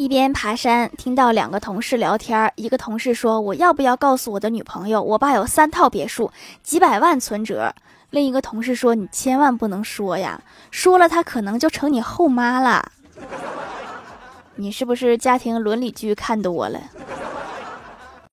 一边爬山听到两个同事聊天一个同事说我要不要告诉我的女朋友我爸有三套别墅几百万存折。另一个同事说你千万不能说呀。说了她可能就成你后妈了。你是不是家庭伦理剧看多了？